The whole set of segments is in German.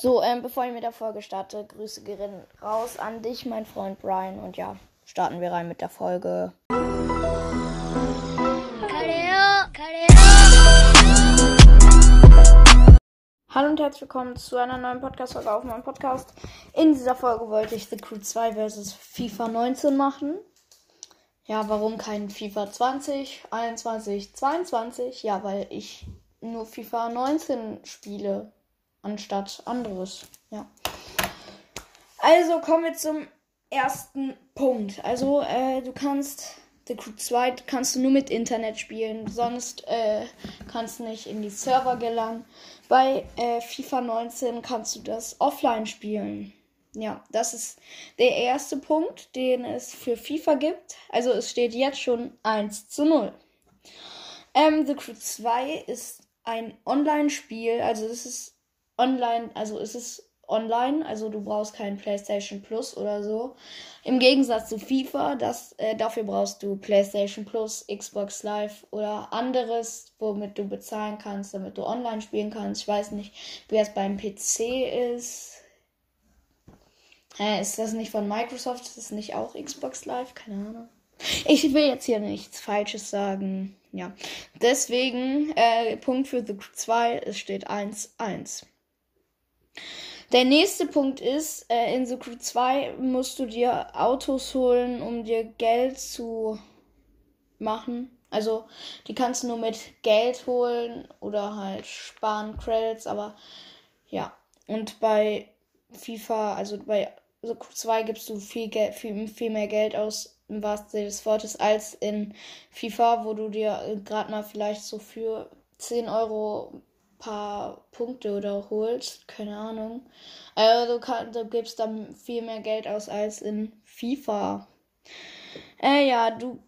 So, ähm, bevor ich mit der Folge starte, Grüße gehen raus an dich, mein Freund Brian. Und ja, starten wir rein mit der Folge. Hallo und herzlich willkommen zu einer neuen Podcast-Folge auf meinem Podcast. In dieser Folge wollte ich The Crew 2 vs FIFA 19 machen. Ja, warum kein FIFA 20, 21, 22? Ja, weil ich nur FIFA 19 spiele anstatt anderes. Ja. Also kommen wir zum ersten Punkt. Also äh, du kannst The Crew 2 kannst du nur mit Internet spielen, sonst äh, kannst du nicht in die Server gelangen. Bei äh, FIFA 19 kannst du das offline spielen. Ja, das ist der erste Punkt, den es für FIFA gibt. Also es steht jetzt schon 1 zu 0. Ähm, The Crew 2 ist ein Online-Spiel, also es ist online, also es ist online, also du brauchst kein PlayStation Plus oder so. Im Gegensatz zu FIFA, das, äh, dafür brauchst du PlayStation Plus, Xbox Live oder anderes, womit du bezahlen kannst, damit du online spielen kannst. Ich weiß nicht, wie es beim PC ist. Hä, ist das nicht von Microsoft? Ist das nicht auch Xbox Live? Keine Ahnung. Ich will jetzt hier nichts Falsches sagen. Ja. Deswegen, äh, Punkt für The 2, es steht 1-1. Der nächste Punkt ist, äh, in The Crew 2 musst du dir Autos holen, um dir Geld zu machen. Also, die kannst du nur mit Geld holen oder halt sparen Credits, aber ja. Und bei FIFA, also bei The Crew 2 gibst du viel, Geld, viel, viel mehr Geld aus, im wahrsten Sinne des Wortes, als in FIFA, wo du dir äh, gerade mal vielleicht so für 10 Euro paar Punkte oder holst, keine Ahnung. Also du, kann, du gibst dann viel mehr Geld aus als in FIFA. Äh, ja, du.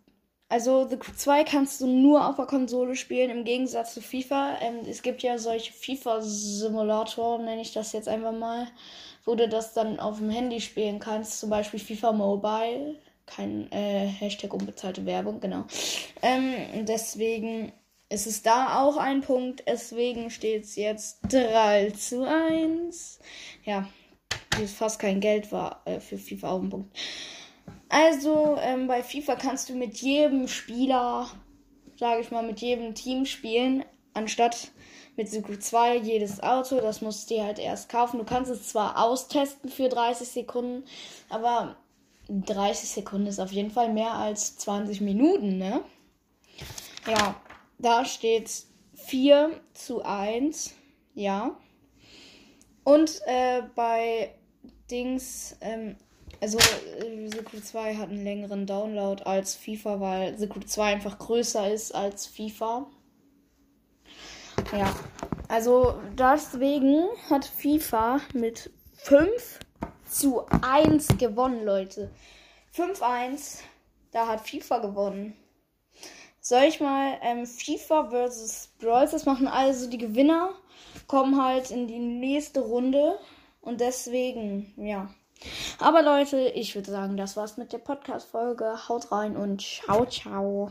Also The Crew 2 kannst du nur auf der Konsole spielen, im Gegensatz zu FIFA. Ähm, es gibt ja solche FIFA-Simulatoren, nenne ich das jetzt einfach mal, wo du das dann auf dem Handy spielen kannst, zum Beispiel FIFA Mobile. Kein äh, Hashtag unbezahlte Werbung, genau. Ähm, deswegen es ist da auch ein Punkt, deswegen steht es jetzt 3 zu 1. Ja, wie es fast kein Geld war äh, für FIFA auch ein Punkt. Also, ähm, bei FIFA kannst du mit jedem Spieler, sage ich mal, mit jedem Team spielen, anstatt mit Suku 2 jedes Auto. Das musst du dir halt erst kaufen. Du kannst es zwar austesten für 30 Sekunden, aber 30 Sekunden ist auf jeden Fall mehr als 20 Minuten, ne? Ja, da steht 4 zu 1. Ja. Und äh, bei Dings, ähm, also äh, Secret 2 hat einen längeren Download als FIFA, weil Secret 2 einfach größer ist als FIFA. Ja. Also deswegen hat FIFA mit 5 zu 1 gewonnen, Leute. 5-1, da hat FIFA gewonnen. Soll ich mal ähm, FIFA versus Brawl Stars machen? Also die Gewinner kommen halt in die nächste Runde. Und deswegen, ja. Aber Leute, ich würde sagen, das war's mit der Podcast-Folge. Haut rein und ciao, ciao.